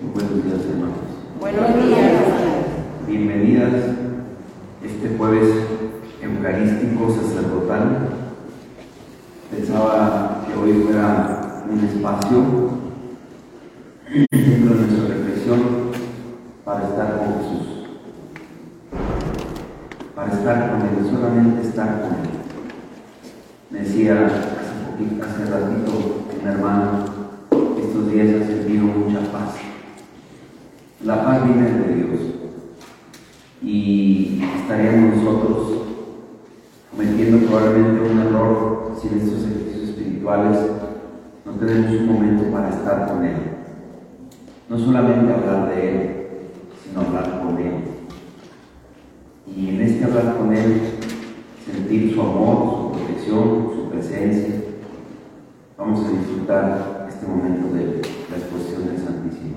Buenos días, hermanos. Buenos días. Bienvenidas este jueves eucarístico sacerdotal. Pensaba que hoy fuera un espacio dentro de nuestra reflexión para estar con Jesús. Para estar con Él, solamente estar con Él. Me decía hace, poquito, hace ratito un hermano, estos días ha sentido mucha paz. La paz viene de Dios y estaríamos nosotros cometiendo probablemente un error si en estos ejercicios espirituales no tenemos un momento para estar con Él. No solamente hablar de Él, sino hablar con Él. Y en este hablar con Él, sentir su amor, su protección, su presencia. Vamos a disfrutar este momento de la exposición del Santísimo.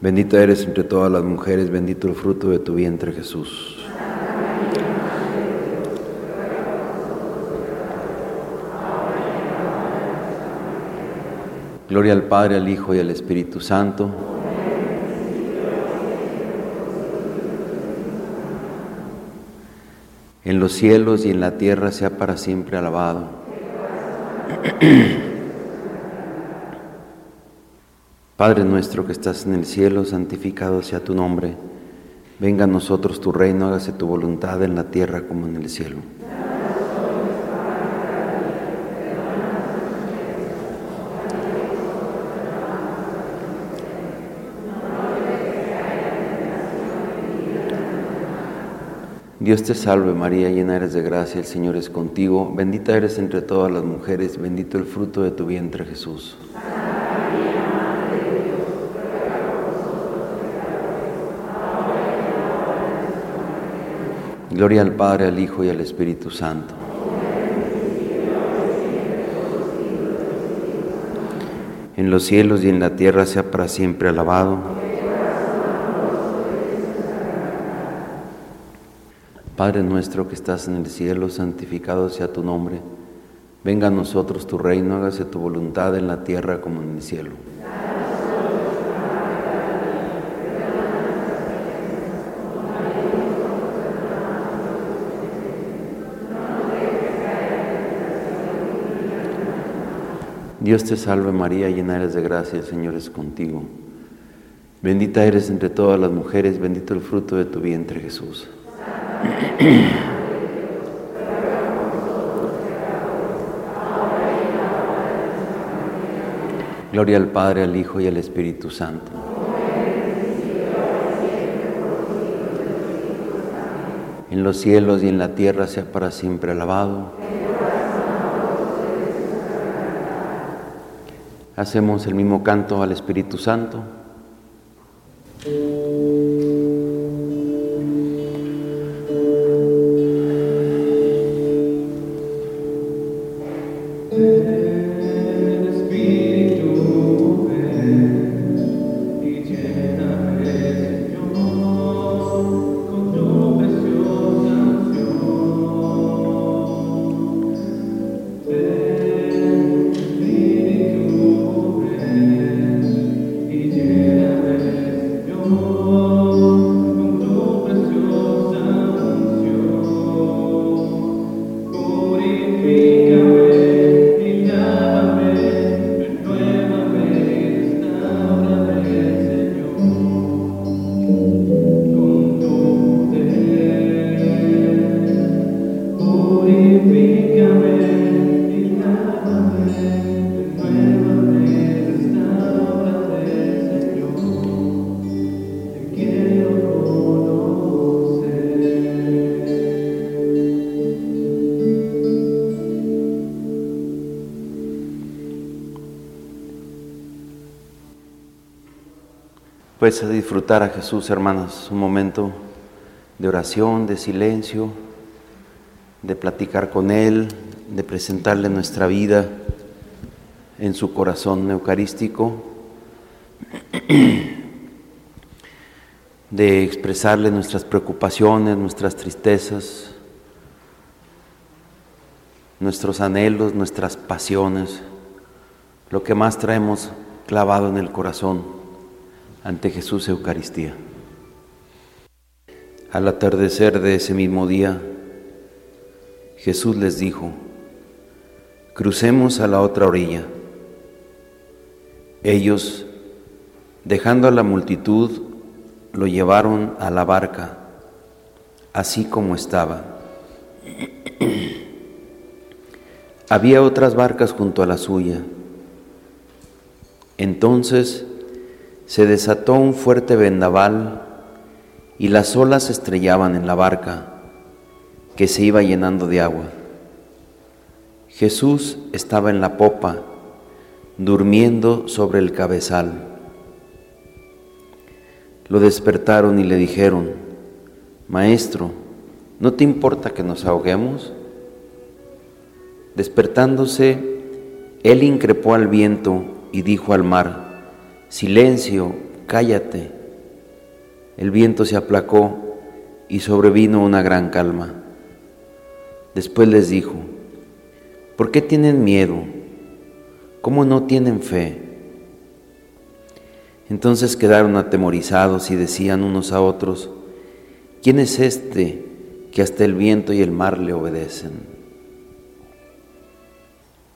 Bendita eres entre todas las mujeres, bendito el fruto de tu vientre Jesús. Gloria al Padre, al Hijo y al Espíritu Santo. En los cielos y en la tierra sea para siempre alabado. Padre nuestro que estás en el cielo, santificado sea tu nombre. Venga a nosotros tu reino, hágase tu voluntad en la tierra como en el cielo. Dios te salve María, llena eres de gracia, el Señor es contigo, bendita eres entre todas las mujeres, bendito el fruto de tu vientre Jesús. Gloria al Padre, al Hijo y al Espíritu Santo. En los cielos y en la tierra sea para siempre alabado. Padre nuestro que estás en el cielo, santificado sea tu nombre. Venga a nosotros tu reino, hágase tu voluntad en la tierra como en el cielo. Dios te salve María, llena eres de gracia, el Señor es contigo. Bendita eres entre todas las mujeres, bendito el fruto de tu vientre Jesús. Gloria al Padre, al Hijo y al Espíritu Santo. En los cielos y en la tierra sea para siempre alabado. Hacemos el mismo canto al Espíritu Santo. Oh. Pues a disfrutar a Jesús, hermanos, un momento de oración, de silencio, de platicar con Él, de presentarle nuestra vida en su corazón eucarístico, de expresarle nuestras preocupaciones, nuestras tristezas, nuestros anhelos, nuestras pasiones, lo que más traemos clavado en el corazón ante Jesús Eucaristía. Al atardecer de ese mismo día, Jesús les dijo, crucemos a la otra orilla. Ellos, dejando a la multitud, lo llevaron a la barca, así como estaba. Había otras barcas junto a la suya. Entonces se desató un fuerte vendaval y las olas estrellaban en la barca que se iba llenando de agua. Jesús estaba en la popa, durmiendo sobre el cabezal. Lo despertaron y le dijeron, Maestro, ¿no te importa que nos ahoguemos? Despertándose, él increpó al viento y dijo al mar, Silencio, cállate. El viento se aplacó y sobrevino una gran calma. Después les dijo, ¿por qué tienen miedo? ¿Cómo no tienen fe? Entonces quedaron atemorizados y decían unos a otros, ¿quién es este que hasta el viento y el mar le obedecen?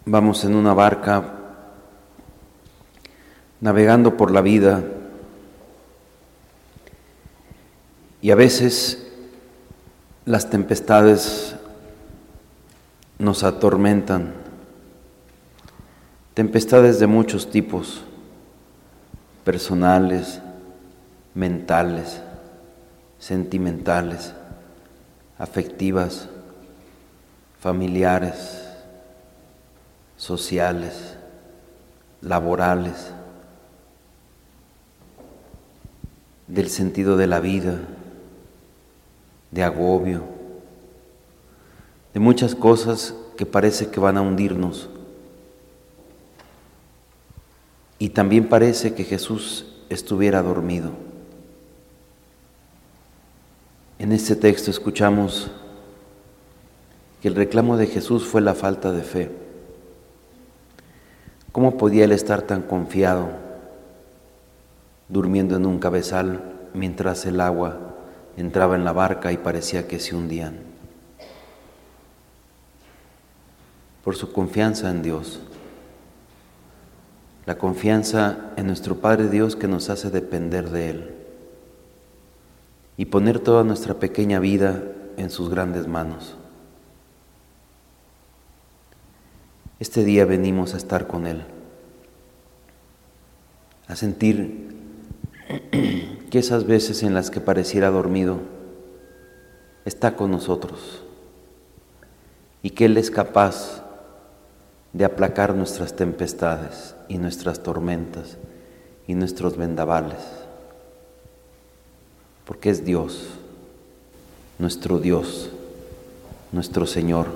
Vamos en una barca navegando por la vida y a veces las tempestades nos atormentan, tempestades de muchos tipos, personales, mentales, sentimentales, afectivas, familiares, sociales, laborales. Del sentido de la vida, de agobio, de muchas cosas que parece que van a hundirnos. Y también parece que Jesús estuviera dormido. En este texto escuchamos que el reclamo de Jesús fue la falta de fe. ¿Cómo podía él estar tan confiado? Durmiendo en un cabezal mientras el agua entraba en la barca y parecía que se hundían. Por su confianza en Dios, la confianza en nuestro Padre Dios que nos hace depender de Él y poner toda nuestra pequeña vida en sus grandes manos. Este día venimos a estar con Él, a sentir que esas veces en las que pareciera dormido, está con nosotros y que Él es capaz de aplacar nuestras tempestades y nuestras tormentas y nuestros vendavales, porque es Dios, nuestro Dios, nuestro Señor,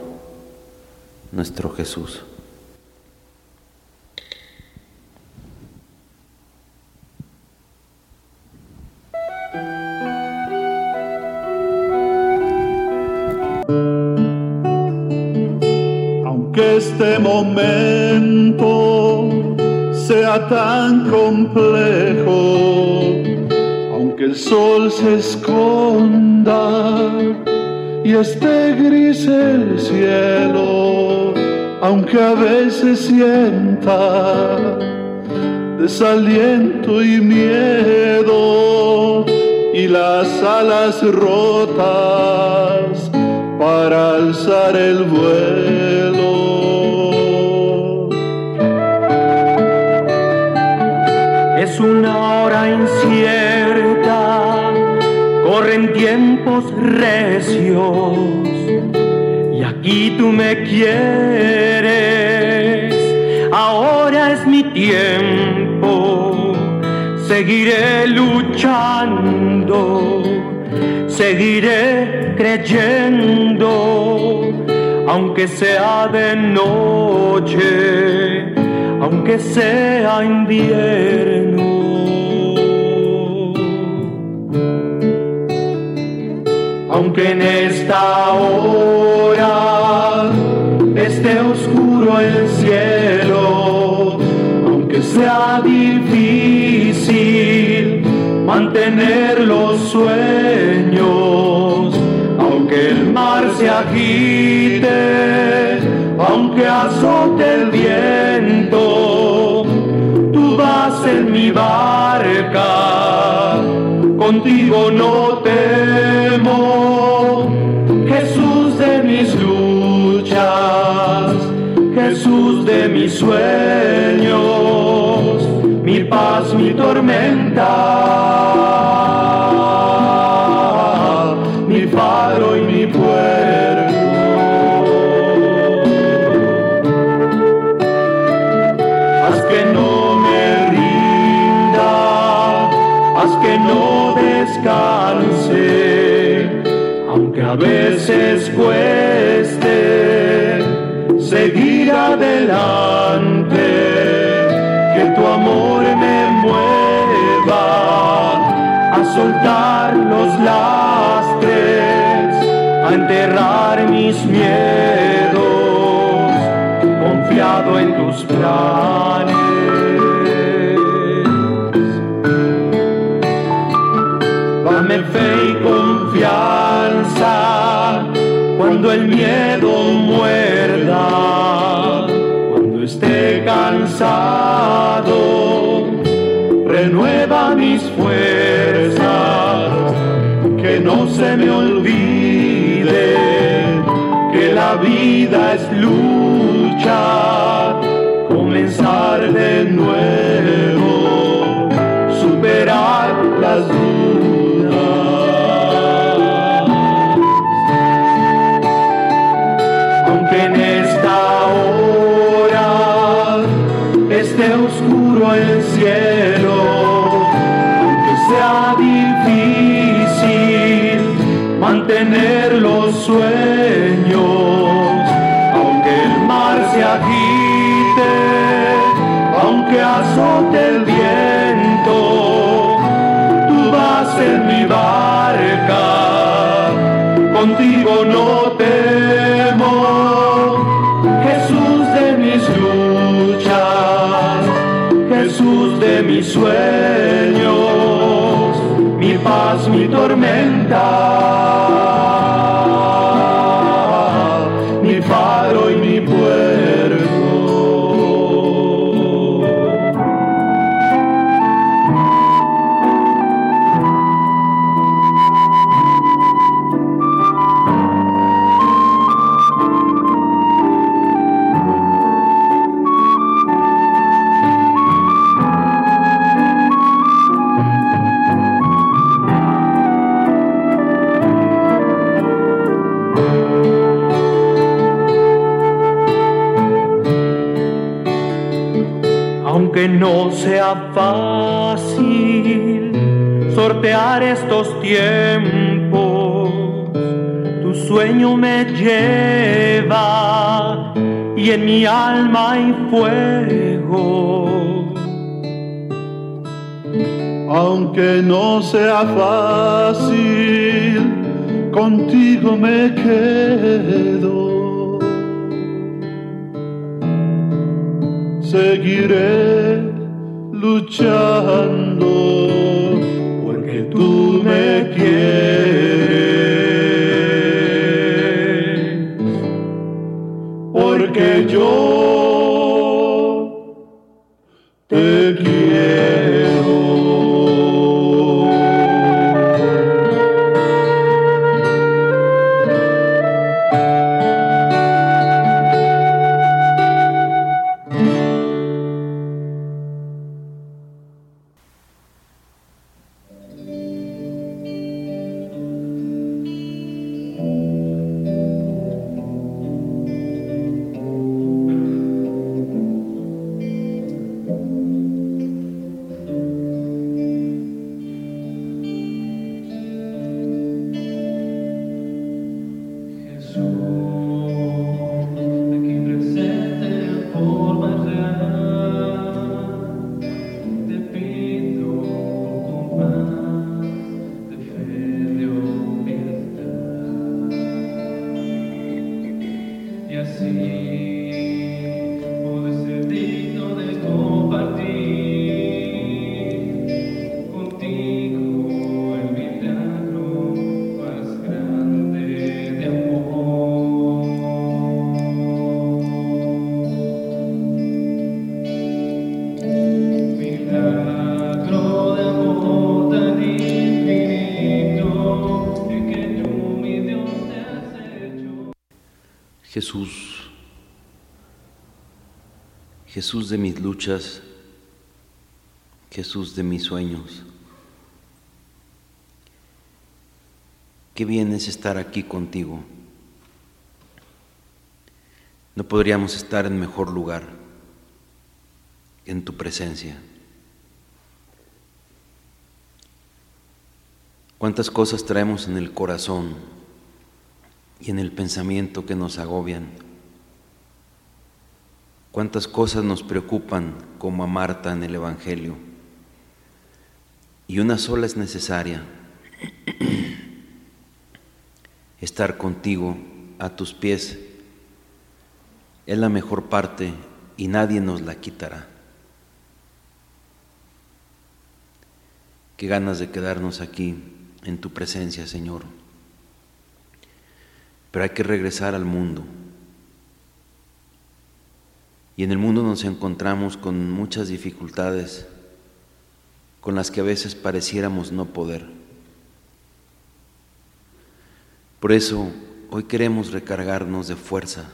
nuestro Jesús. Momento sea tan complejo, aunque el sol se esconda y esté gris el cielo, aunque a veces sienta desaliento y miedo y las alas rotas para alzar el vuelo. Una hora incierta, corren tiempos recios y aquí tú me quieres, ahora es mi tiempo, seguiré luchando, seguiré creyendo, aunque sea de noche aunque sea invierno. Aunque en esta hora esté oscuro el cielo, aunque sea difícil mantener los sueños, aunque el mar se agite, aunque azote el viento, tú vas en mi barca, contigo no temo, Jesús de mis luchas, Jesús de mis sueños, mi paz, mi tormenta, veces cueste seguir adelante, que tu amor me mueva a soltar los lastres, a enterrar mis miedos, confiado en tus planes. La vida es lucha, comenzar de nuevo, contigo no temo, Jesús de mis Jesús de mis sueños, mi paz, mi tormenta, aunque no sea fácil sortear estos tiempos, tu sueño me lleva y en mi alma hay fuego. Aunque no sea fácil, contigo me quedo. Seguiré luchando porque tú me quieres. Porque yo De mis luchas, Jesús de mis sueños. Qué bien es estar aquí contigo. No podríamos estar en mejor lugar en tu presencia. Cuántas cosas traemos en el corazón y en el pensamiento que nos agobian. Cuántas cosas nos preocupan como a Marta en el Evangelio. Y una sola es necesaria, estar contigo a tus pies. Es la mejor parte y nadie nos la quitará. Qué ganas de quedarnos aquí en tu presencia, Señor. Pero hay que regresar al mundo. Y en el mundo nos encontramos con muchas dificultades con las que a veces pareciéramos no poder. Por eso hoy queremos recargarnos de fuerza,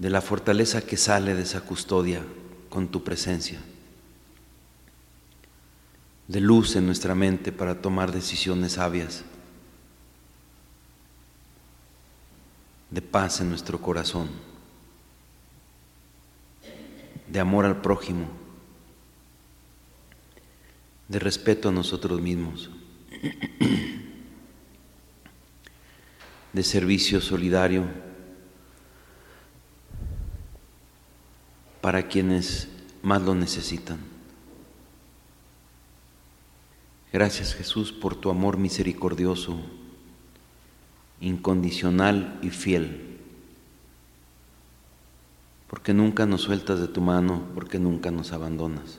de la fortaleza que sale de esa custodia con tu presencia, de luz en nuestra mente para tomar decisiones sabias, de paz en nuestro corazón, de amor al prójimo, de respeto a nosotros mismos, de servicio solidario para quienes más lo necesitan. Gracias Jesús por tu amor misericordioso, incondicional y fiel, porque nunca nos sueltas de tu mano, porque nunca nos abandonas,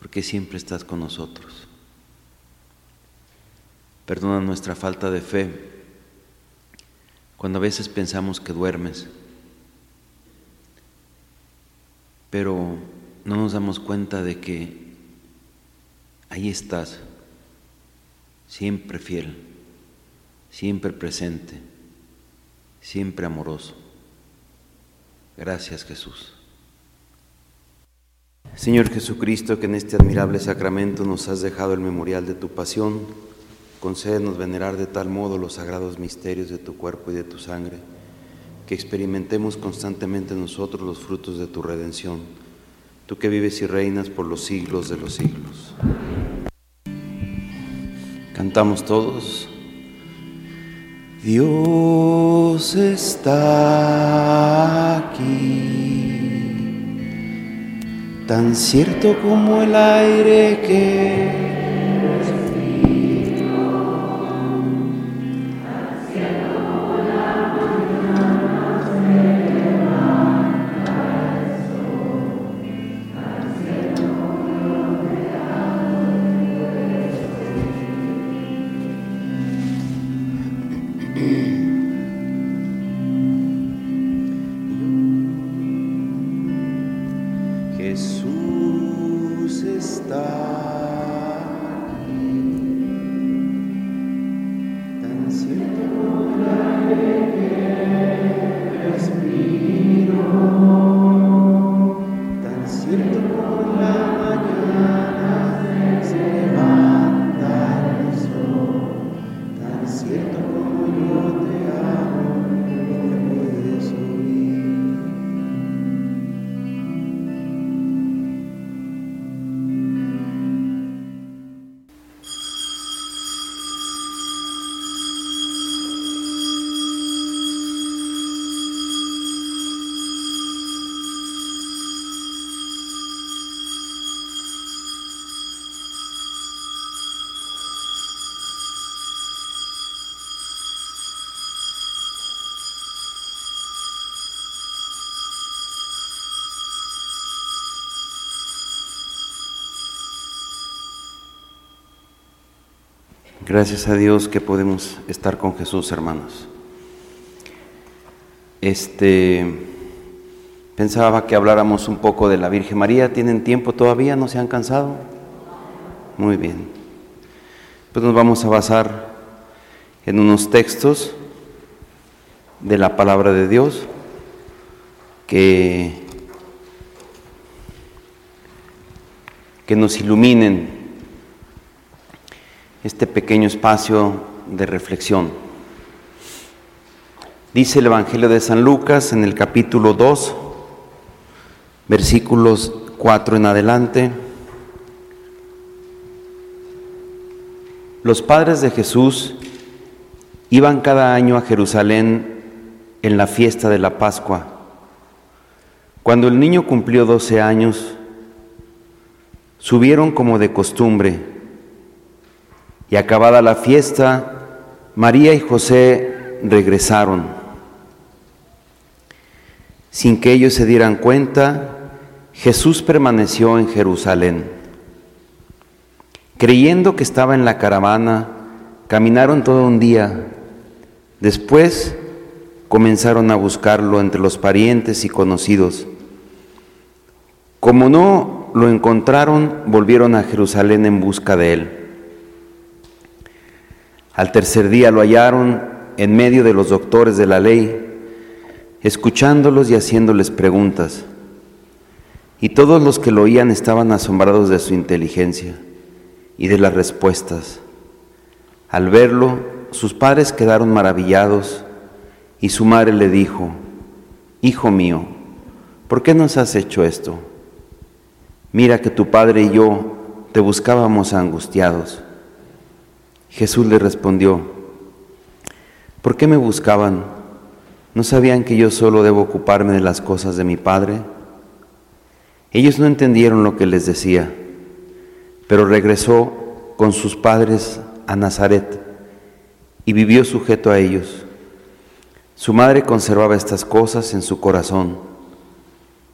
porque siempre estás con nosotros. Perdona nuestra falta de fe cuando a veces pensamos que duermes, pero no nos damos cuenta de que ahí estás, siempre fiel, siempre presente, siempre amoroso. Gracias Jesús. Señor Jesucristo, que en este admirable sacramento nos has dejado el memorial de tu pasión, concédenos venerar de tal modo los sagrados misterios de tu cuerpo y de tu sangre, que experimentemos constantemente nosotros los frutos de tu redención, tú que vives y reinas por los siglos de los siglos. Cantamos todos. Dios está aquí, tan cierto como el aire que Gracias a Dios que podemos estar con Jesús, hermanos. Este pensaba que habláramos un poco de la Virgen María. ¿Tienen tiempo todavía? ¿No se han cansado? Muy bien. Pues nos vamos a basar en unos textos de la palabra de Dios que que nos iluminen este pequeño espacio de reflexión. Dice el Evangelio de San Lucas en el capítulo 2, versículos 4 en adelante. Los padres de Jesús iban cada año a Jerusalén en la fiesta de la Pascua. Cuando el niño cumplió 12 años, subieron como de costumbre y acabada la fiesta, María y José regresaron. Sin que ellos se dieran cuenta, Jesús permaneció en Jerusalén. Creyendo que estaba en la caravana, caminaron todo un día. Después comenzaron a buscarlo entre los parientes y conocidos. Como no lo encontraron, volvieron a Jerusalén en busca de él. Al tercer día lo hallaron en medio de los doctores de la ley, escuchándolos y haciéndoles preguntas. Y todos los que lo oían estaban asombrados de su inteligencia y de las respuestas. Al verlo, sus padres quedaron maravillados y su madre le dijo, Hijo mío, ¿por qué nos has hecho esto? Mira que tu padre y yo te buscábamos angustiados. Jesús le respondió, ¿por qué me buscaban? ¿No sabían que yo solo debo ocuparme de las cosas de mi Padre? Ellos no entendieron lo que les decía, pero regresó con sus padres a Nazaret y vivió sujeto a ellos. Su madre conservaba estas cosas en su corazón.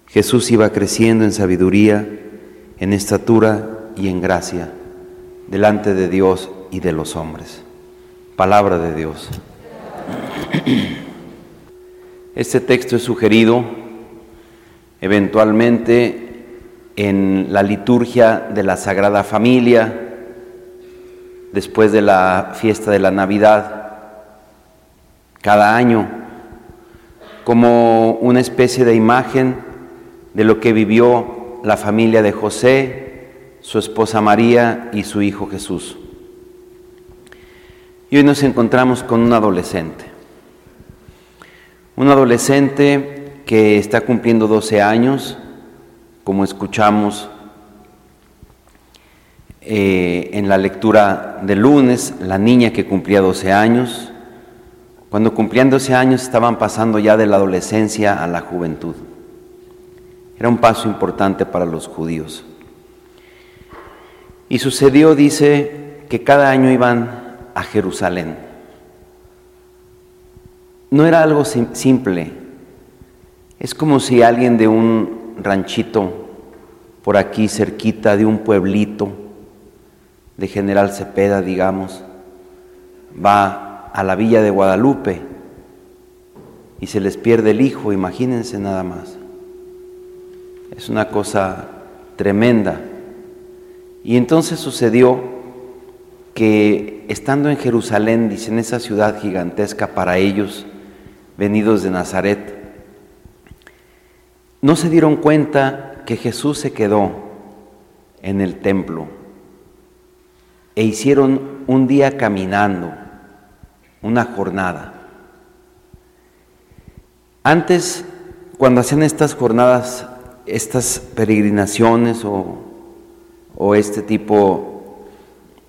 Jesús iba creciendo en sabiduría, en estatura y en gracia, delante de Dios y de los hombres. Palabra de Dios. Este texto es sugerido eventualmente en la liturgia de la Sagrada Familia, después de la fiesta de la Navidad, cada año, como una especie de imagen de lo que vivió la familia de José, su esposa María y su hijo Jesús. Y hoy nos encontramos con un adolescente. Un adolescente que está cumpliendo 12 años, como escuchamos eh, en la lectura del lunes, la niña que cumplía 12 años, cuando cumplían 12 años estaban pasando ya de la adolescencia a la juventud. Era un paso importante para los judíos. Y sucedió, dice, que cada año iban a Jerusalén. No era algo simple. Es como si alguien de un ranchito por aquí cerquita, de un pueblito, de General Cepeda, digamos, va a la villa de Guadalupe y se les pierde el hijo, imagínense nada más. Es una cosa tremenda. Y entonces sucedió que estando en Jerusalén, dicen esa ciudad gigantesca para ellos, venidos de Nazaret, no se dieron cuenta que Jesús se quedó en el templo e hicieron un día caminando una jornada. Antes, cuando hacían estas jornadas, estas peregrinaciones o, este tipo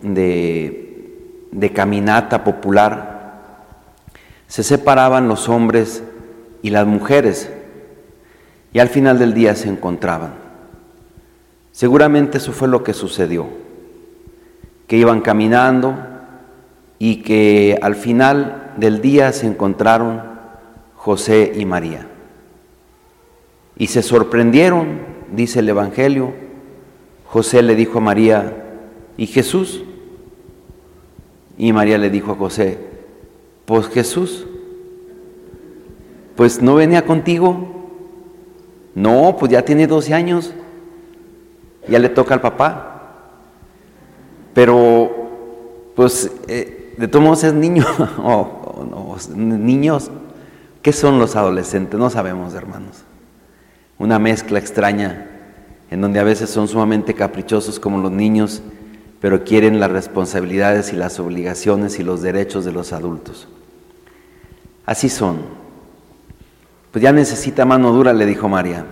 de, caminata popular, se separaban los hombres y las mujeres y al final del día se encontraban. Seguramente eso fue lo que sucedió, que iban caminando, y que al final del día se encontraron José y María. Y se sorprendieron, dice el Evangelio. José le dijo a María, ¿y Jesús? Y María le dijo a José, pues Jesús, pues no venía contigo. No, pues ya tiene 12 años, ya le toca al papá. Pero, pues eh, de todos modos es niño o, niños. ¿Qué son los adolescentes? No sabemos, hermanos. Una mezcla extraña en donde a veces son sumamente caprichosos como los niños, pero quieren las responsabilidades y las obligaciones y los derechos de los adultos. Así son. Pues ya necesita mano dura, le dijo María.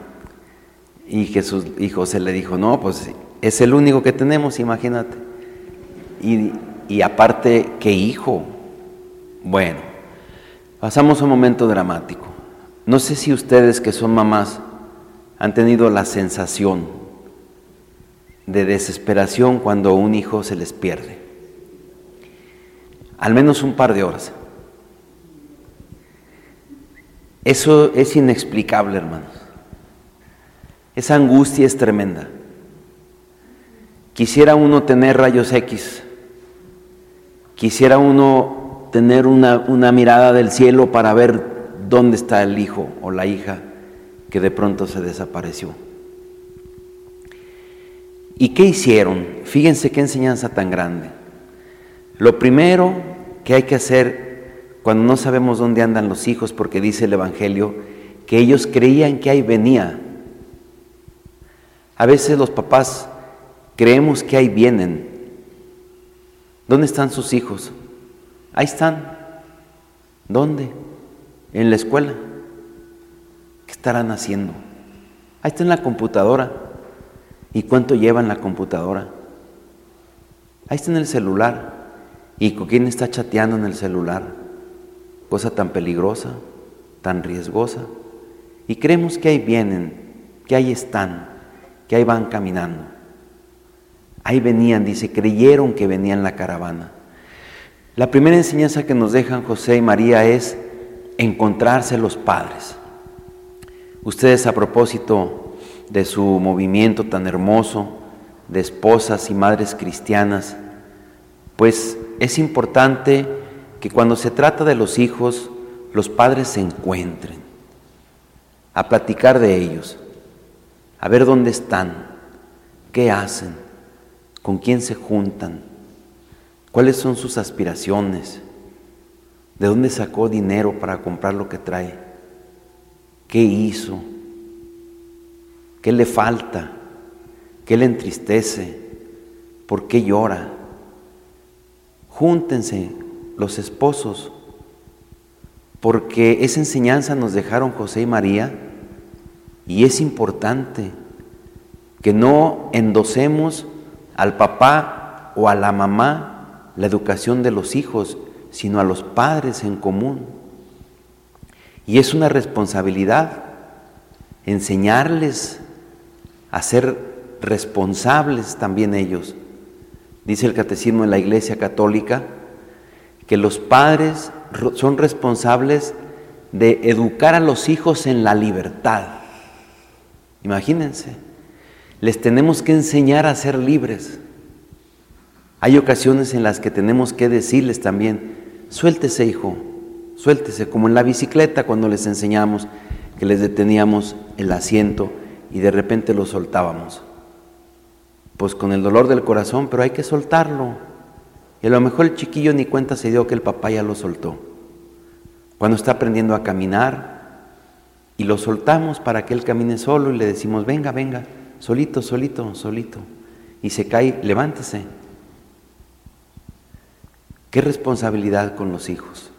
Y Jesús y José le dijo, no, pues es el único que tenemos, imagínate. Y y aparte, ¿qué hijo? Bueno, pasamos a un momento dramático. No sé si ustedes que son mamás han tenido la sensación de desesperación cuando un hijo se les pierde. Al menos un par de horas. Eso es inexplicable, hermanos. Esa angustia es tremenda. Quisiera uno tener rayos X Quisiera uno tener una, mirada del cielo para ver dónde está el hijo o la hija que de pronto se desapareció. ¿Y qué hicieron? Fíjense qué enseñanza tan grande. Lo primero que hay que hacer cuando no sabemos dónde andan los hijos, porque dice el Evangelio, que ellos creían que ahí venía. A veces los papás creemos que ahí vienen, ¿Dónde están sus hijos? Ahí están. ¿Dónde? En la escuela. ¿Qué estarán haciendo? Ahí está en la computadora. ¿Y cuánto llevan la computadora? Ahí está en el celular. ¿Y con quién está chateando en el celular? Cosa tan peligrosa, tan riesgosa. Y creemos que ahí vienen, que ahí están, que ahí van caminando. Ahí venían, dice, creyeron que venían la caravana. La primera enseñanza que nos dejan José y María es encontrarse los padres. Ustedes a propósito de su movimiento tan hermoso de esposas y madres cristianas, pues es importante que cuando se trata de los hijos, los padres se encuentren, a platicar de ellos, a ver dónde están, qué hacen, con quién se juntan, cuáles son sus aspiraciones, de dónde sacó dinero para comprar lo que trae, qué hizo, qué le falta, qué le entristece, por qué llora. Júntense los esposos porque esa enseñanza nos dejaron José y María y es importante que no endosemos al papá o a la mamá la educación de los hijos, sino a los padres en común. Y es una responsabilidad enseñarles a ser responsables también ellos. Dice el catecismo en la Iglesia Católica que los padres son responsables de educar a los hijos en la libertad. Imagínense, les tenemos que enseñar a ser libres. Hay ocasiones en las que tenemos que decirles también, suéltese hijo, suéltese, como en la bicicleta cuando les enseñamos que les deteníamos el asiento y de repente lo soltábamos. Pues con el dolor del corazón, pero hay que soltarlo. Y a lo mejor el chiquillo ni cuenta se dio que el papá ya lo soltó. Cuando está aprendiendo a caminar y lo soltamos para que él camine solo y le decimos, venga, venga, solito, solito, solito. Y se cae, levántese. Qué responsabilidad con los hijos.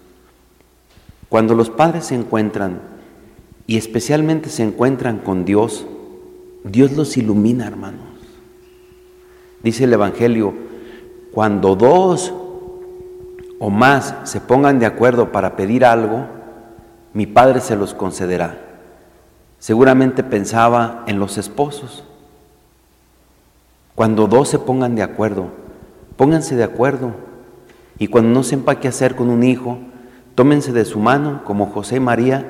Cuando los padres se encuentran y especialmente se encuentran con Dios, Dios los ilumina, hermanos. Dice el Evangelio, cuando dos o más se pongan de acuerdo para pedir algo, mi Padre se los concederá. Seguramente pensaba en los esposos. Cuando dos se pongan de acuerdo, pónganse de acuerdo. Y cuando no sepa qué hacer con un hijo, tómense de su mano, como José y María,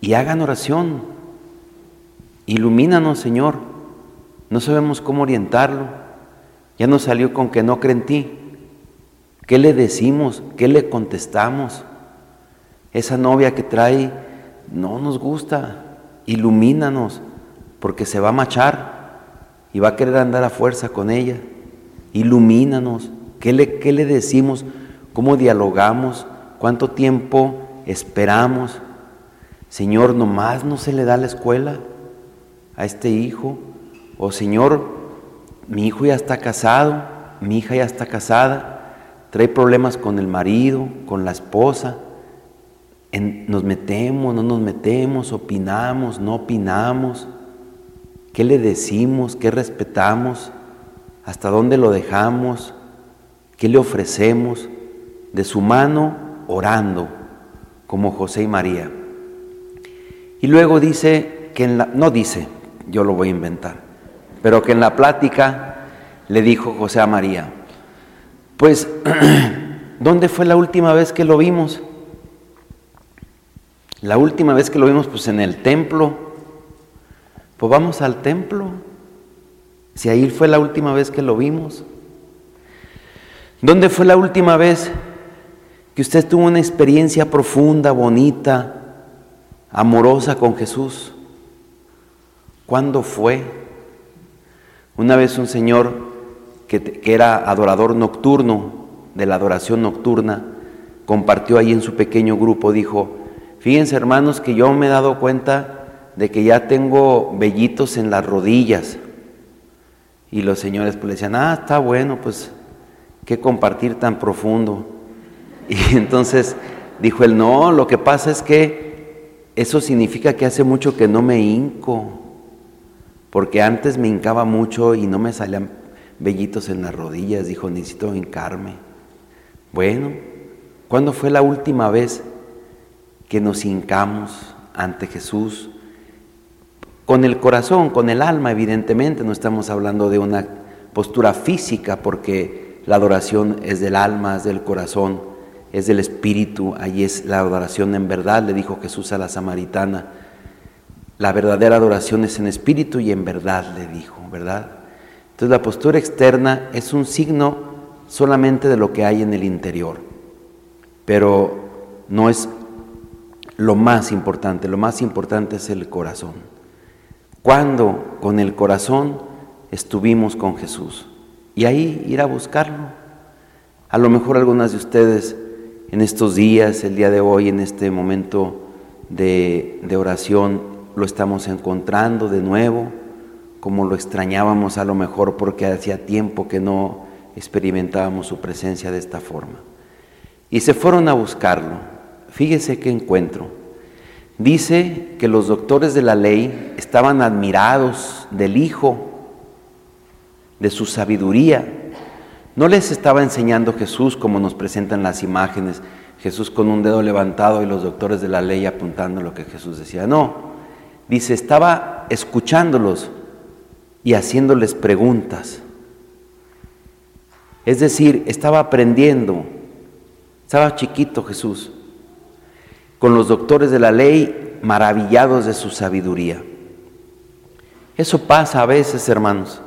y hagan oración. Ilumínanos, Señor. No sabemos cómo orientarlo. Ya nos salió con que no cree en ti. ¿Qué le decimos? ¿Qué le contestamos? Esa novia que trae no nos gusta. Ilumínanos, porque se va a machar y va a querer andar a fuerza con ella. Ilumínanos. ¿Qué le, qué le decimos? ¿Cómo dialogamos? ¿Cuánto tiempo esperamos? Señor, nomás no se le da la escuela a este hijo. O Señor, mi hijo ya está casado, mi hija ya está casada, trae problemas con el marido, con la esposa. nos metemos, no nos metemos, opinamos, no opinamos. ¿Qué le decimos? ¿Qué respetamos? ¿Hasta dónde lo dejamos? ¿Qué le ofrecemos? De su mano orando, como José y María. Y luego dice que en la, no dice, yo lo voy a inventar, pero que en la plática le dijo José a María, pues, ¿dónde fue la última vez que lo vimos? La última vez que lo vimos, pues en el templo. Pues vamos al templo. Si ahí fue la última vez que lo vimos. ¿Dónde fue la última vez que usted tuvo una experiencia profunda, bonita, amorosa con Jesús? ¿Cuándo fue? Una vez un señor que, era adorador nocturno, de la adoración nocturna, compartió ahí en su pequeño grupo, dijo, fíjense hermanos que yo me he dado cuenta de que ya tengo vellitos en las rodillas. Y los señores pues le decían, ah, está bueno, pues qué compartir tan profundo. Y entonces dijo él, no, lo que pasa es que eso significa que hace mucho que no me hinco, porque antes me hincaba mucho y no me salían vellitos en las rodillas, dijo, necesito hincarme. Bueno, ¿cuándo fue la última vez que nos hincamos ante Jesús? Con el corazón, con el alma, evidentemente, no estamos hablando de una postura física, porque la adoración es del alma, es del corazón, es del espíritu, ahí es la adoración en verdad, le dijo Jesús a la samaritana. La verdadera adoración es en espíritu y en verdad, le dijo, ¿verdad? Entonces la postura externa es un signo solamente de lo que hay en el interior, pero no es lo más importante, lo más importante es el corazón. Cuando con el corazón estuvimos con Jesús y ahí ir a buscarlo. A lo mejor algunas de ustedes en estos días, el día de hoy, en este momento de, de oración, lo estamos encontrando de nuevo, como lo extrañábamos a lo mejor porque hacía tiempo que no experimentábamos su presencia de esta forma. Y se fueron a buscarlo. Fíjese qué encuentro. Dice que los doctores de la ley estaban admirados del Hijo, de su sabiduría. No les estaba enseñando Jesús como nos presentan las imágenes, Jesús con un dedo levantado y los doctores de la ley apuntando lo que Jesús decía. No, dice, estaba escuchándolos y haciéndoles preguntas. Es decir, estaba aprendiendo. Estaba chiquito Jesús, con los doctores de la ley maravillados de su sabiduría. Eso pasa a veces, hermanos,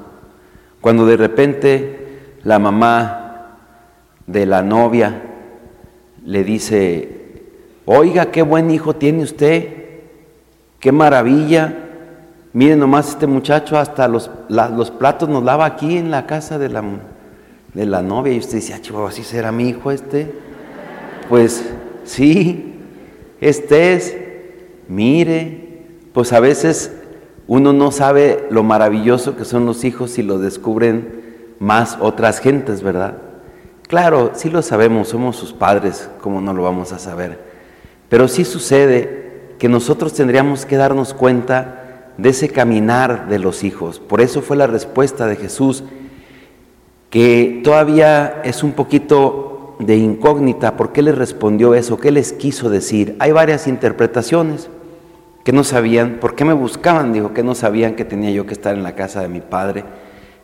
cuando de repente la mamá de la novia le dice, oiga, qué buen hijo tiene usted, qué maravilla, miren nomás este muchacho hasta los, los platos nos lava aquí en la casa de la, de la novia y usted dice, ah, chihuahua, ¿así será mi hijo este? Pues sí, este es, mire, pues a veces uno no sabe lo maravilloso que son los hijos si lo descubren más otras gentes, ¿verdad? Claro, sí lo sabemos, somos sus padres, ¿cómo no lo vamos a saber? Pero sí sucede que nosotros tendríamos que darnos cuenta de ese caminar de los hijos. Por eso fue la respuesta de Jesús, que todavía es un poquito de incógnita, ¿por qué les respondió eso? ¿Qué les quiso decir? Hay varias interpretaciones que no sabían, ¿por qué me buscaban? Dijo que no sabían que tenía yo que estar en la casa de mi padre.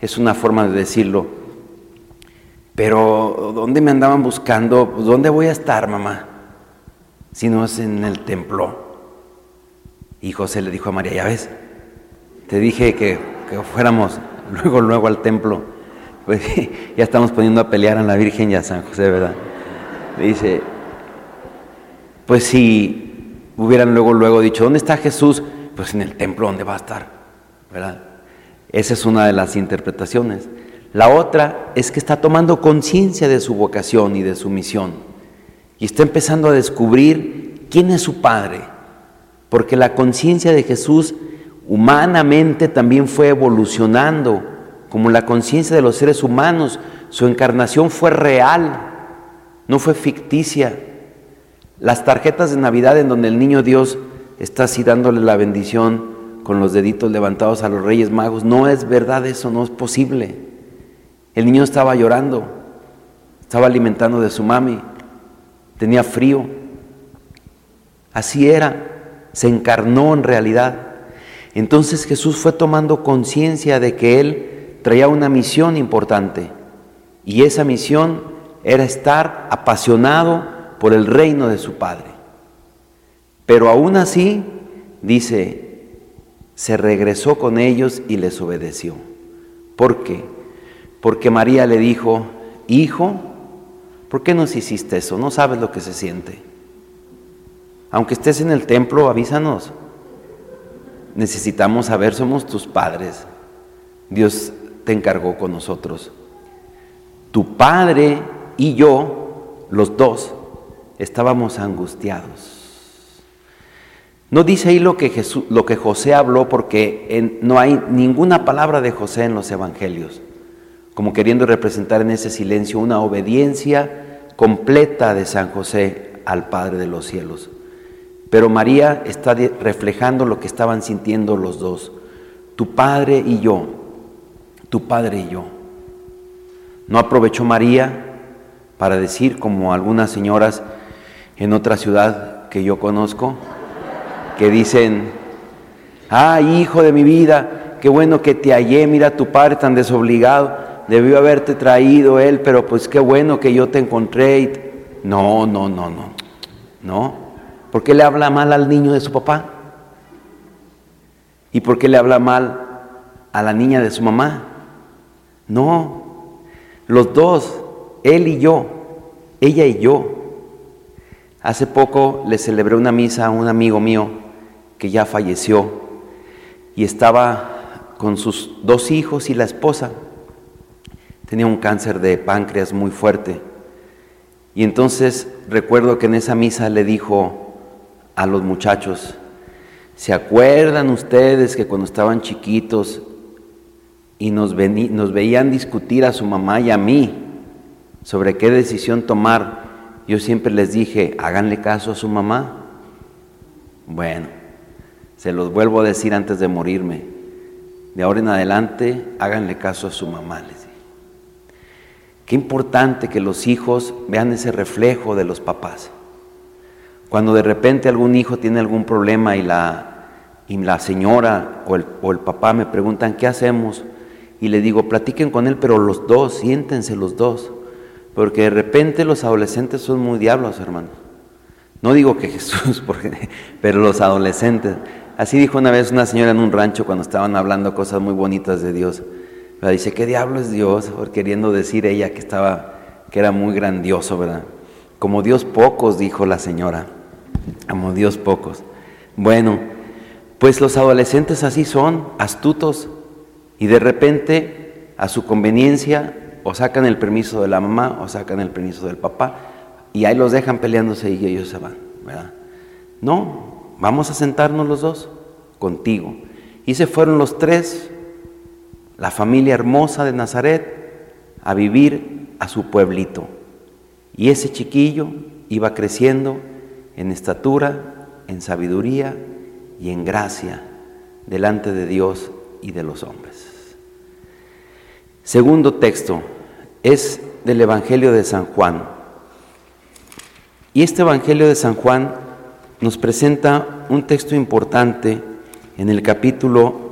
Es una forma de decirlo. Pero ¿dónde me andaban buscando? Pues, ¿Dónde voy a estar, mamá? Si no es en el templo. Y José le dijo a María, ya ves, te dije que, que fuéramos luego, luego al templo. Pues ya estamos poniendo a pelear a la Virgen y a San José, ¿verdad? Dice, pues si hubieran luego, luego dicho, ¿dónde está Jesús? Pues en el templo, ¿dónde va a estar? ¿Verdad? Esa es una de las interpretaciones. La otra es que está tomando conciencia de su vocación y de su misión. Y está empezando a descubrir quién es su Padre. Porque la conciencia de Jesús humanamente también fue evolucionando, como la conciencia de los seres humanos. Su encarnación fue real, no fue ficticia. Las tarjetas de Navidad en donde el niño Dios está así dándole la bendición con los deditos levantados a los Reyes Magos, no es verdad eso, no es posible. El niño estaba llorando, estaba alimentando de su mami, tenía frío. Así era, se encarnó en realidad. Entonces Jesús fue tomando conciencia de que Él traía una misión importante y esa misión era estar apasionado por el reino de su Padre. Pero aún así, dice, se regresó con ellos y les obedeció. ¿Por qué? porque María le dijo, hijo, ¿por qué nos hiciste eso? No sabes lo que se siente. Aunque estés en el templo, avísanos. Necesitamos saber, somos tus padres. Dios te encargó con nosotros. Tu padre y yo, los dos, estábamos angustiados. No dice ahí lo que, Jesús, lo que José habló porque no hay ninguna palabra de José en los evangelios como queriendo representar en ese silencio una obediencia completa de San José al Padre de los cielos. Pero María está reflejando lo que estaban sintiendo los dos, tu Padre y yo, tu Padre y yo. No aprovechó María para decir, como algunas señoras en otra ciudad que yo conozco, que dicen, ah, hijo de mi vida, qué bueno que te hallé, mira tu padre tan desobligado debió haberte traído él, pero pues qué bueno que yo te encontré. No, no, no, no. No. ¿Por qué le habla mal al niño de su papá? ¿Y por qué le habla mal a la niña de su mamá? No. Los dos, él y yo, ella y yo. Hace poco le celebré una misa a un amigo mío que ya falleció y estaba con sus dos hijos y la esposa tenía un cáncer de páncreas muy fuerte. Y entonces recuerdo que en esa misa le dijo a los muchachos, ¿se acuerdan ustedes que cuando estaban chiquitos y nos, veían discutir a su mamá y a mí sobre qué decisión tomar, yo siempre les dije, háganle caso a su mamá. Bueno, se los vuelvo a decir antes de morirme. De ahora en adelante, háganle caso a su mamá, les dije. Qué importante que los hijos vean ese reflejo de los papás. Cuando de repente algún hijo tiene algún problema y la, y la señora o el, o el papá me preguntan, ¿qué hacemos? Y le digo, platiquen con él, pero los dos, siéntense los dos. Porque de repente los adolescentes son muy diablos, hermanos. No digo que Jesús, porque, pero los adolescentes. Así dijo una vez una señora en un rancho cuando estaban hablando cosas muy bonitas de Dios. ¿verdad? Dice, ¿qué diablo es Dios? Queriendo decir ella que estaba, que era muy grandioso, ¿verdad? Como Dios pocos, dijo la señora. Como Dios pocos. Bueno, pues los adolescentes así son, astutos, y de repente, a su conveniencia, o sacan el permiso de la mamá o sacan el permiso del papá, y ahí los dejan peleándose y ellos se van, ¿verdad? No, vamos a sentarnos los dos contigo. Y se fueron los tres, la familia hermosa de Nazaret, a vivir a su pueblito. Y ese chiquillo iba creciendo en estatura, en sabiduría y en gracia delante de Dios y de los hombres. Segundo texto es del Evangelio de San Juan. Y este Evangelio de San Juan nos presenta un texto importante en el capítulo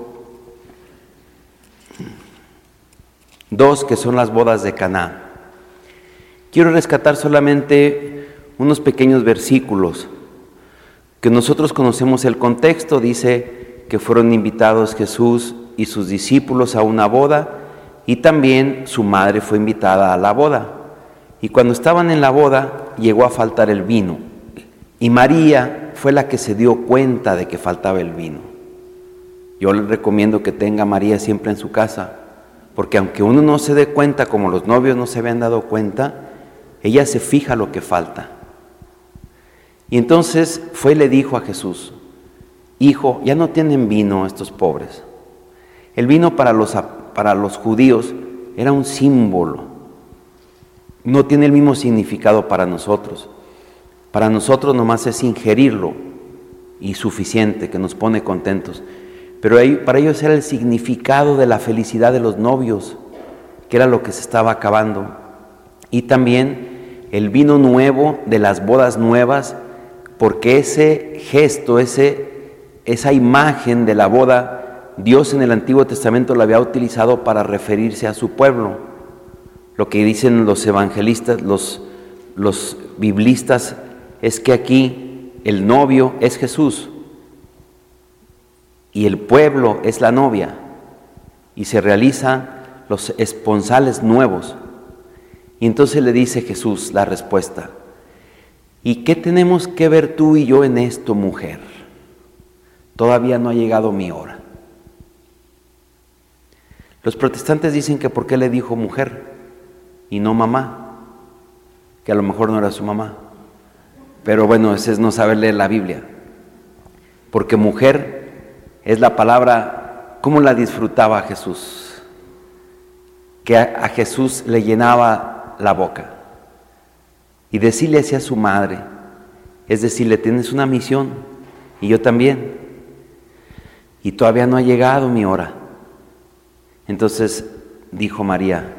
2, que son las bodas de Caná. Quiero rescatar solamente unos pequeños versículos que nosotros conocemos el contexto, dice que fueron invitados Jesús y sus discípulos a una boda y también su madre fue invitada a la boda. Y cuando estaban en la boda llegó a faltar el vino y María fue la que se dio cuenta de que faltaba el vino. Yo les recomiendo que tenga a María siempre en su casa, porque aunque uno no se dé cuenta como los novios no se habían dado cuenta, ella se fija lo que falta. Y entonces fue y le dijo a Jesús, Hijo, ya no tienen vino estos pobres. El vino para los, para los judíos era un símbolo. No tiene el mismo significado para nosotros. Para nosotros nomás es ingerirlo y suficiente, que nos pone contentos. Pero para ellos era el significado de la felicidad de los novios, que era lo que se estaba acabando. Y también el vino nuevo de las bodas nuevas, porque ese gesto, ese, esa imagen de la boda, Dios en el Antiguo Testamento la había utilizado para referirse a su pueblo. Lo que dicen los evangelistas, los, los biblistas, es que aquí el novio es Jesús y el pueblo es la novia y se realizan los esponsales nuevos. Y entonces le dice Jesús la respuesta, ¿y qué tenemos que ver tú y yo en esto, mujer? Todavía no ha llegado mi hora. Los protestantes dicen que por qué le dijo mujer y no mamá, que a lo mejor no era su mamá. Pero bueno, ese es no saber leer la Biblia. Porque mujer es la palabra, ¿cómo la disfrutaba Jesús? Que a, a Jesús le llenaba la boca. Y decirle hacia su madre, es decirle, tienes una misión y yo también. Y todavía no ha llegado mi hora. Entonces dijo María,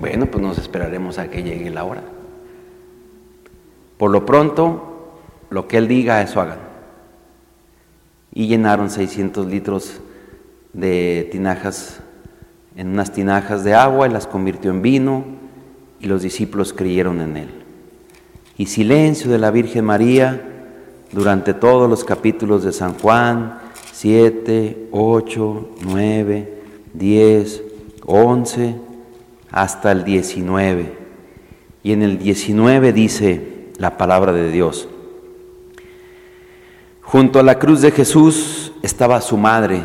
bueno, pues nos esperaremos a que llegue la hora. Por lo pronto, lo que Él diga, eso hagan. Y llenaron 600 litros de tinajas, en unas tinajas de agua, y las convirtió en vino, y los discípulos creyeron en Él. Y silencio de la Virgen María durante todos los capítulos de San Juan, 7, 8, 9, 10, 11, hasta el 19. Y en el 19 dice la palabra de Dios. Junto a la cruz de Jesús estaba su madre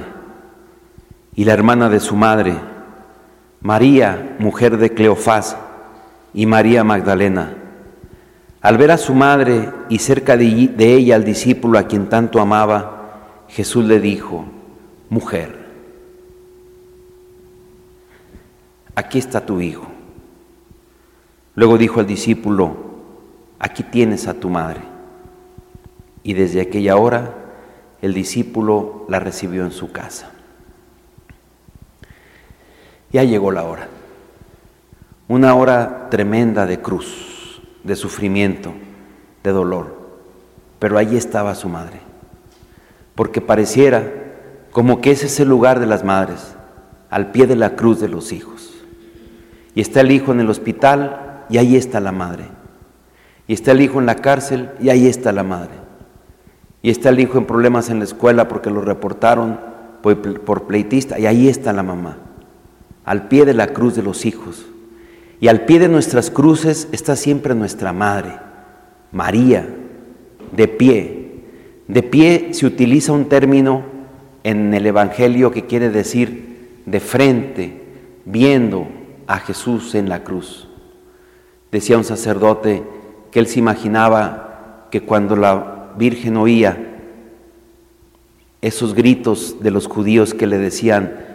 y la hermana de su madre, María, mujer de Cleofás, y María Magdalena. Al ver a su madre y cerca de, ella al discípulo a quien tanto amaba, Jesús le dijo, mujer, aquí está tu hijo. Luego dijo al discípulo, aquí tienes a tu madre. Y desde aquella hora el discípulo la recibió en su casa. Ya llegó la hora, una hora tremenda de cruz, de sufrimiento, de dolor, pero allí estaba su madre, porque pareciera como que ese es el lugar de las madres, al pie de la cruz de los hijos. Y está el hijo en el hospital y ahí está la madre. Y está el hijo en la cárcel y ahí está la madre. Y está el hijo en problemas en la escuela porque lo reportaron por, pleitista y ahí está la mamá. Al pie de la cruz de los hijos. Y al pie de nuestras cruces está siempre nuestra madre, María, de pie. De pie se utiliza un término en el Evangelio que quiere decir de frente, viendo a Jesús en la cruz. Decía un sacerdote que él se imaginaba que cuando la Virgen oía esos gritos de los judíos que le decían,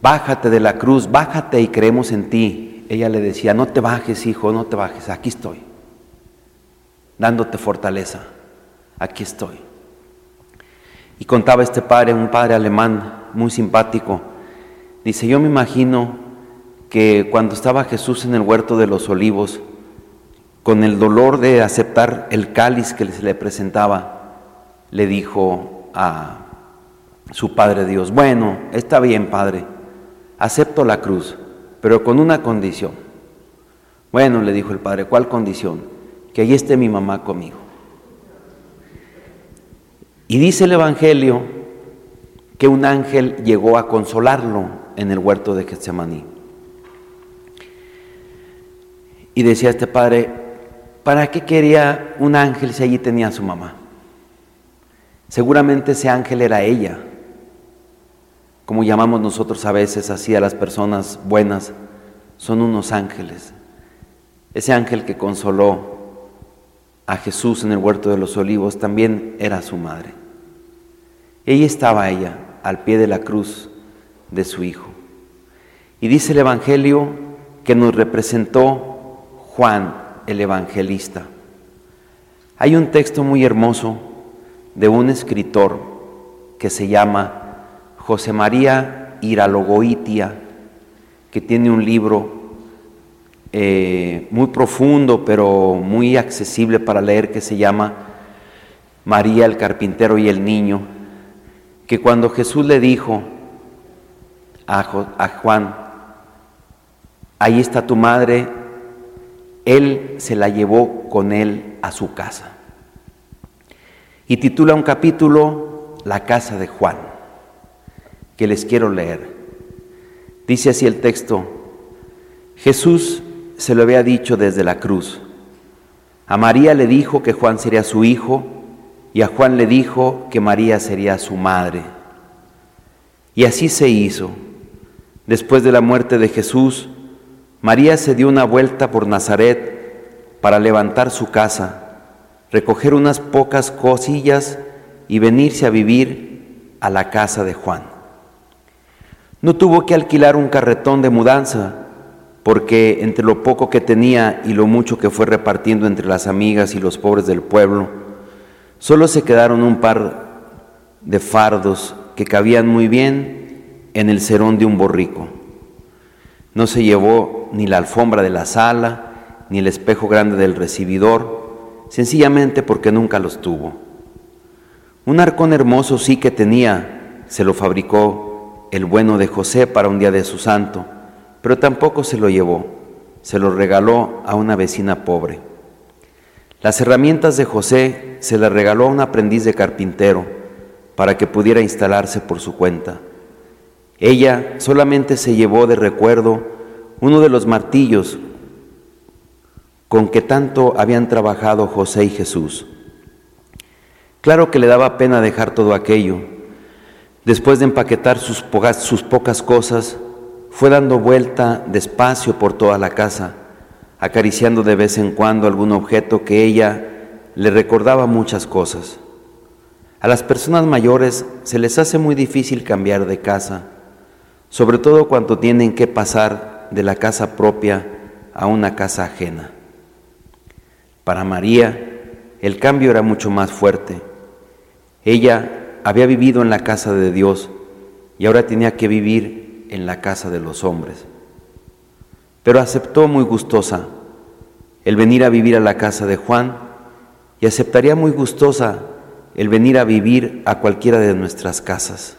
bájate de la cruz, bájate y creemos en ti, ella le decía, no te bajes, hijo, no te bajes, aquí estoy, dándote fortaleza, aquí estoy. Y contaba este padre, un padre alemán muy simpático, dice, yo me imagino que cuando estaba Jesús en el huerto de los olivos, con el dolor de aceptar el cáliz que se le presentaba, le dijo a su Padre Dios, bueno, está bien Padre, acepto la cruz, pero con una condición. Bueno, le dijo el Padre, ¿cuál condición? Que allí esté mi mamá conmigo. Y dice el Evangelio que un ángel llegó a consolarlo en el huerto de Getsemaní. Y decía este padre, ¿para qué quería un ángel si allí tenía a su mamá? Seguramente ese ángel era ella, como llamamos nosotros a veces así a las personas buenas, son unos ángeles. Ese ángel que consoló a Jesús en el huerto de los olivos también era su madre. Ella estaba ella al pie de la cruz de su hijo. Y dice el Evangelio que nos representó Juan el Evangelista. Hay un texto muy hermoso de un escritor que se llama José María Iralogoitia, que tiene un libro eh, muy profundo, pero muy accesible para leer, que se llama María el carpintero y el niño, que cuando Jesús le dijo a, a Juan, ahí está tu madre, él se la llevó con él a su casa. Y titula un capítulo La casa de Juan, que les quiero leer. Dice así el texto, Jesús se lo había dicho desde la cruz. A María le dijo que Juan sería su hijo y a Juan le dijo que María sería su madre. Y así se hizo. Después de la muerte de Jesús, María se dio una vuelta por Nazaret para levantar su casa, recoger unas pocas cosillas y venirse a vivir a la casa de Juan. No tuvo que alquilar un carretón de mudanza, porque entre lo poco que tenía y lo mucho que fue repartiendo entre las amigas y los pobres del pueblo, solo se quedaron un par de fardos que cabían muy bien en el serón de un borrico. No se llevó ni la alfombra de la sala, ni el espejo grande del recibidor, sencillamente porque nunca los tuvo. Un arcón hermoso sí que tenía, se lo fabricó el bueno de José para un día de su santo, pero tampoco se lo llevó, se lo regaló a una vecina pobre. Las herramientas de José se las regaló a un aprendiz de carpintero para que pudiera instalarse por su cuenta. Ella solamente se llevó de recuerdo uno de los martillos con que tanto habían trabajado José y Jesús. Claro que le daba pena dejar todo aquello. Después de empaquetar sus pocas, cosas, fue dando vuelta despacio por toda la casa, acariciando de vez en cuando algún objeto que ella le recordaba muchas cosas. A las personas mayores se les hace muy difícil cambiar de casa, sobre todo cuando tienen que pasar de la casa propia a una casa ajena. Para María, el cambio era mucho más fuerte. Ella había vivido en la casa de Dios y ahora tenía que vivir en la casa de los hombres. Pero aceptó muy gustosa el venir a vivir a la casa de Juan y aceptaría muy gustosa el venir a vivir a cualquiera de nuestras casas.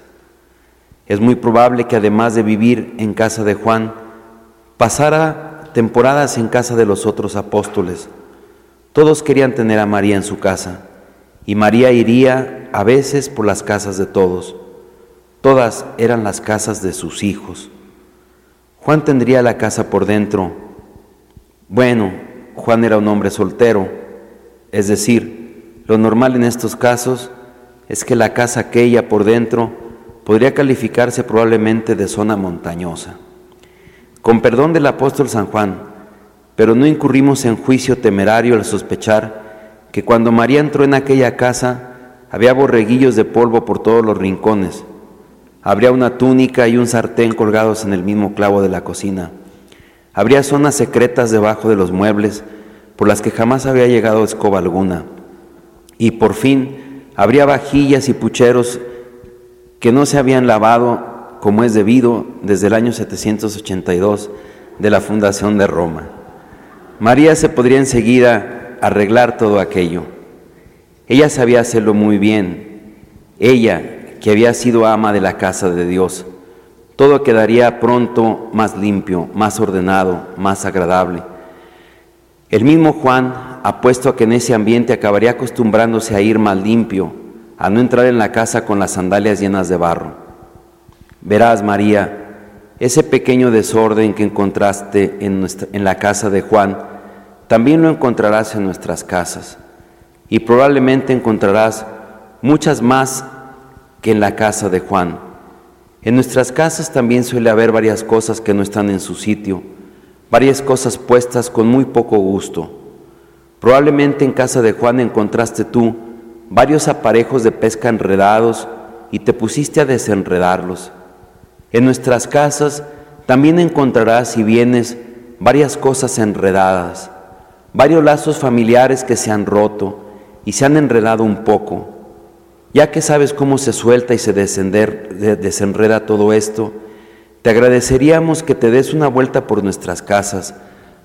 Es muy probable que además de vivir en casa de Juan, pasara temporadas en casa de los otros apóstoles. Todos querían tener a María en su casa y María iría a veces por las casas de todos. Todas eran las casas de sus hijos. Juan tendría la casa por dentro. Bueno, Juan era un hombre soltero, es decir, lo normal en estos casos es que la casa aquella por dentro podría calificarse probablemente de zona montañosa. Con perdón del apóstol San Juan, pero no incurrimos en juicio temerario al sospechar que cuando María entró en aquella casa había borreguillos de polvo por todos los rincones, habría una túnica y un sartén colgados en el mismo clavo de la cocina, habría zonas secretas debajo de los muebles por las que jamás había llegado escoba alguna, y por fin habría vajillas y pucheros que no se habían lavado como es debido desde el año 782 de la fundación de Roma. María se podría enseguida arreglar todo aquello. Ella sabía hacerlo muy bien. Ella, que había sido ama de la casa de Dios, todo quedaría pronto más limpio, más ordenado, más agradable. El mismo Juan apuesto a que en ese ambiente acabaría acostumbrándose a ir más limpio, a no entrar en la casa con las sandalias llenas de barro. Verás, María, ese pequeño desorden que encontraste en, en la casa de Juan, también lo encontrarás en nuestras casas. Y probablemente encontrarás muchas más que en la casa de Juan. En nuestras casas también suele haber varias cosas que no están en su sitio, varias cosas puestas con muy poco gusto. Probablemente en casa de Juan encontraste tú varios aparejos de pesca enredados y te pusiste a desenredarlos. En nuestras casas también encontrarás, si vienes, varias cosas enredadas, varios lazos familiares que se han roto y se han enredado un poco. Ya que sabes cómo se suelta y se desenreda todo esto, te agradeceríamos que te des una vuelta por nuestras casas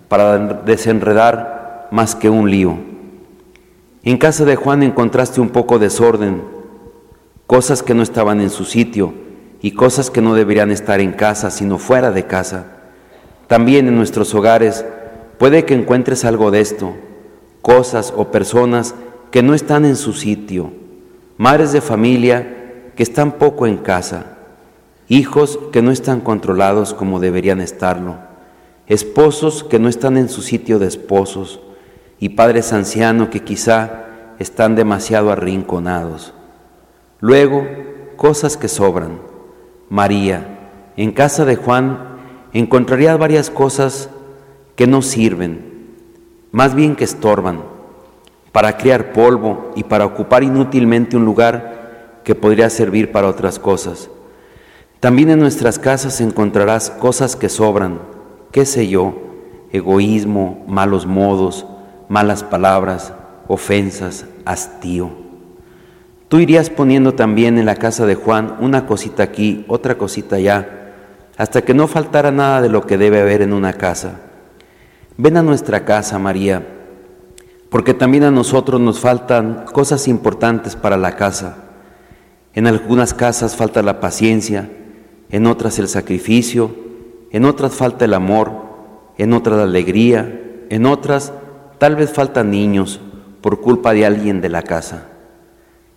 para desenredar más que un lío. En casa de Juan encontraste un poco de desorden, cosas que no estaban en su sitio y cosas que no deberían estar en casa, sino fuera de casa. También en nuestros hogares puede que encuentres algo de esto, cosas o personas que no están en su sitio, madres de familia que están poco en casa, hijos que no están controlados como deberían estarlo, esposos que no están en su sitio de esposos, y padres ancianos que quizá están demasiado arrinconados. Luego, cosas que sobran. María, en casa de Juan, encontraría varias cosas que no sirven, más bien que estorban, para criar polvo y para ocupar inútilmente un lugar que podría servir para otras cosas. También en nuestras casas encontrarás cosas que sobran, qué sé yo, egoísmo, malos modos, malas palabras, ofensas, hastío. Tú irías poniendo también en la casa de Juan una cosita aquí, otra cosita allá, hasta que no faltara nada de lo que debe haber en una casa. Ven a nuestra casa, María, porque también a nosotros nos faltan cosas importantes para la casa. En algunas casas falta la paciencia, en otras el sacrificio, en otras falta el amor, en otras la alegría, en otras Tal vez faltan niños por culpa de alguien de la casa.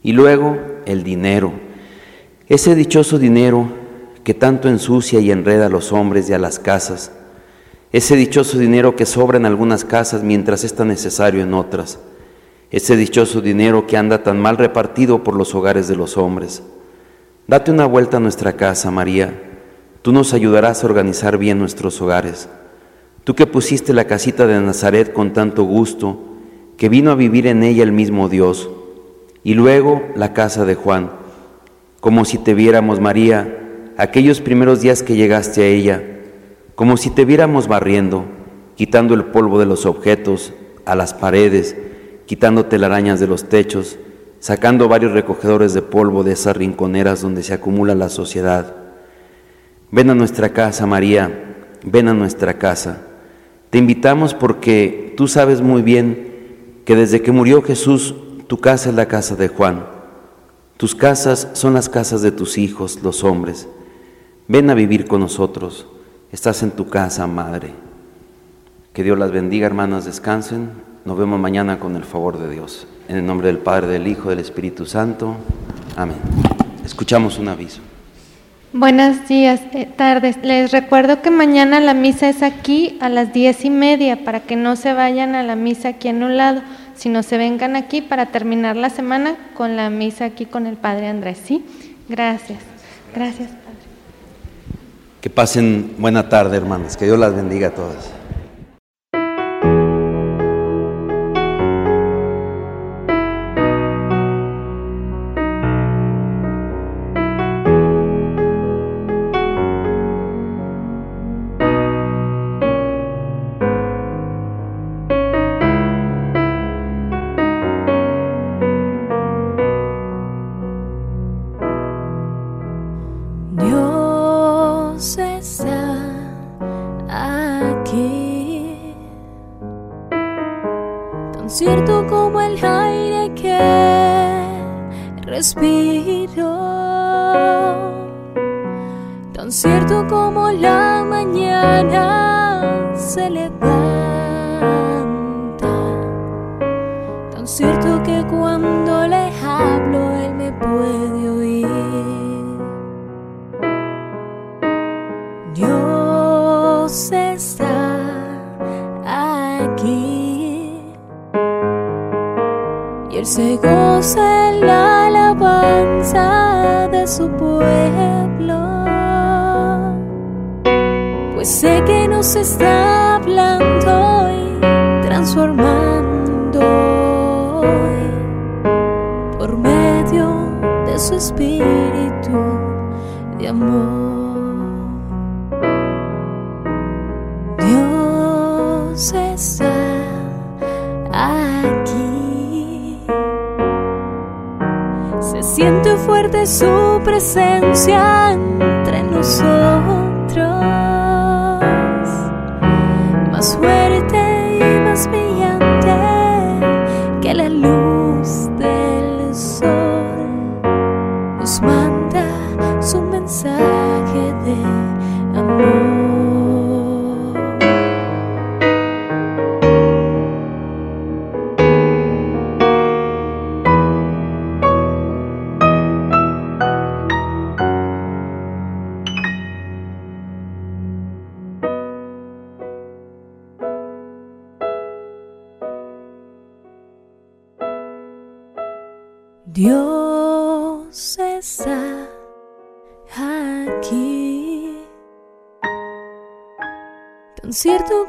Y luego el dinero, ese dichoso dinero que tanto ensucia y enreda a los hombres y a las casas, ese dichoso dinero que sobra en algunas casas mientras está necesario en otras, ese dichoso dinero que anda tan mal repartido por los hogares de los hombres. Date una vuelta a nuestra casa, María, tú nos ayudarás a organizar bien nuestros hogares. Tú que pusiste la casita de Nazaret con tanto gusto, que vino a vivir en ella el mismo Dios, y luego la casa de Juan, como si te viéramos, María, aquellos primeros días que llegaste a ella, como si te viéramos barriendo, quitando el polvo de los objetos, a las paredes, quitando telarañas de los techos, sacando varios recogedores de polvo de esas rinconeras donde se acumula la sociedad. Ven a nuestra casa, María, ven a nuestra casa. Te invitamos porque tú sabes muy bien que desde que murió Jesús, tu casa es la casa de Juan. Tus casas son las casas de tus hijos, los hombres. Ven a vivir con nosotros. Estás en tu casa, Madre. Que Dios las bendiga, hermanas, descansen. Nos vemos mañana con el favor de Dios. En el nombre del Padre, del Hijo, del Espíritu Santo. Amén. Escuchamos un aviso. Buenos días, eh, tardes. Les recuerdo que mañana la misa es aquí a las diez y media para que no se vayan a la misa aquí en un lado, sino se vengan aquí para terminar la semana con la misa aquí con el Padre Andrés. ¿Sí? Gracias. Gracias. Que pasen buena tarde, hermanas. Que Dios las bendiga a todas.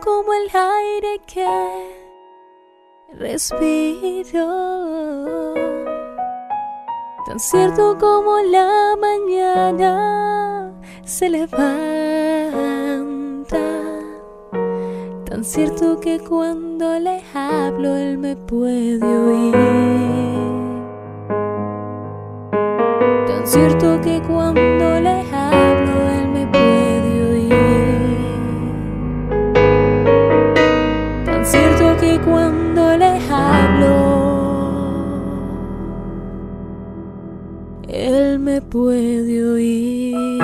Como el aire que respiro, tan cierto como la mañana se levanta, tan cierto que cuando le hablo él me puede oír. Tan cierto que cuando puede oír.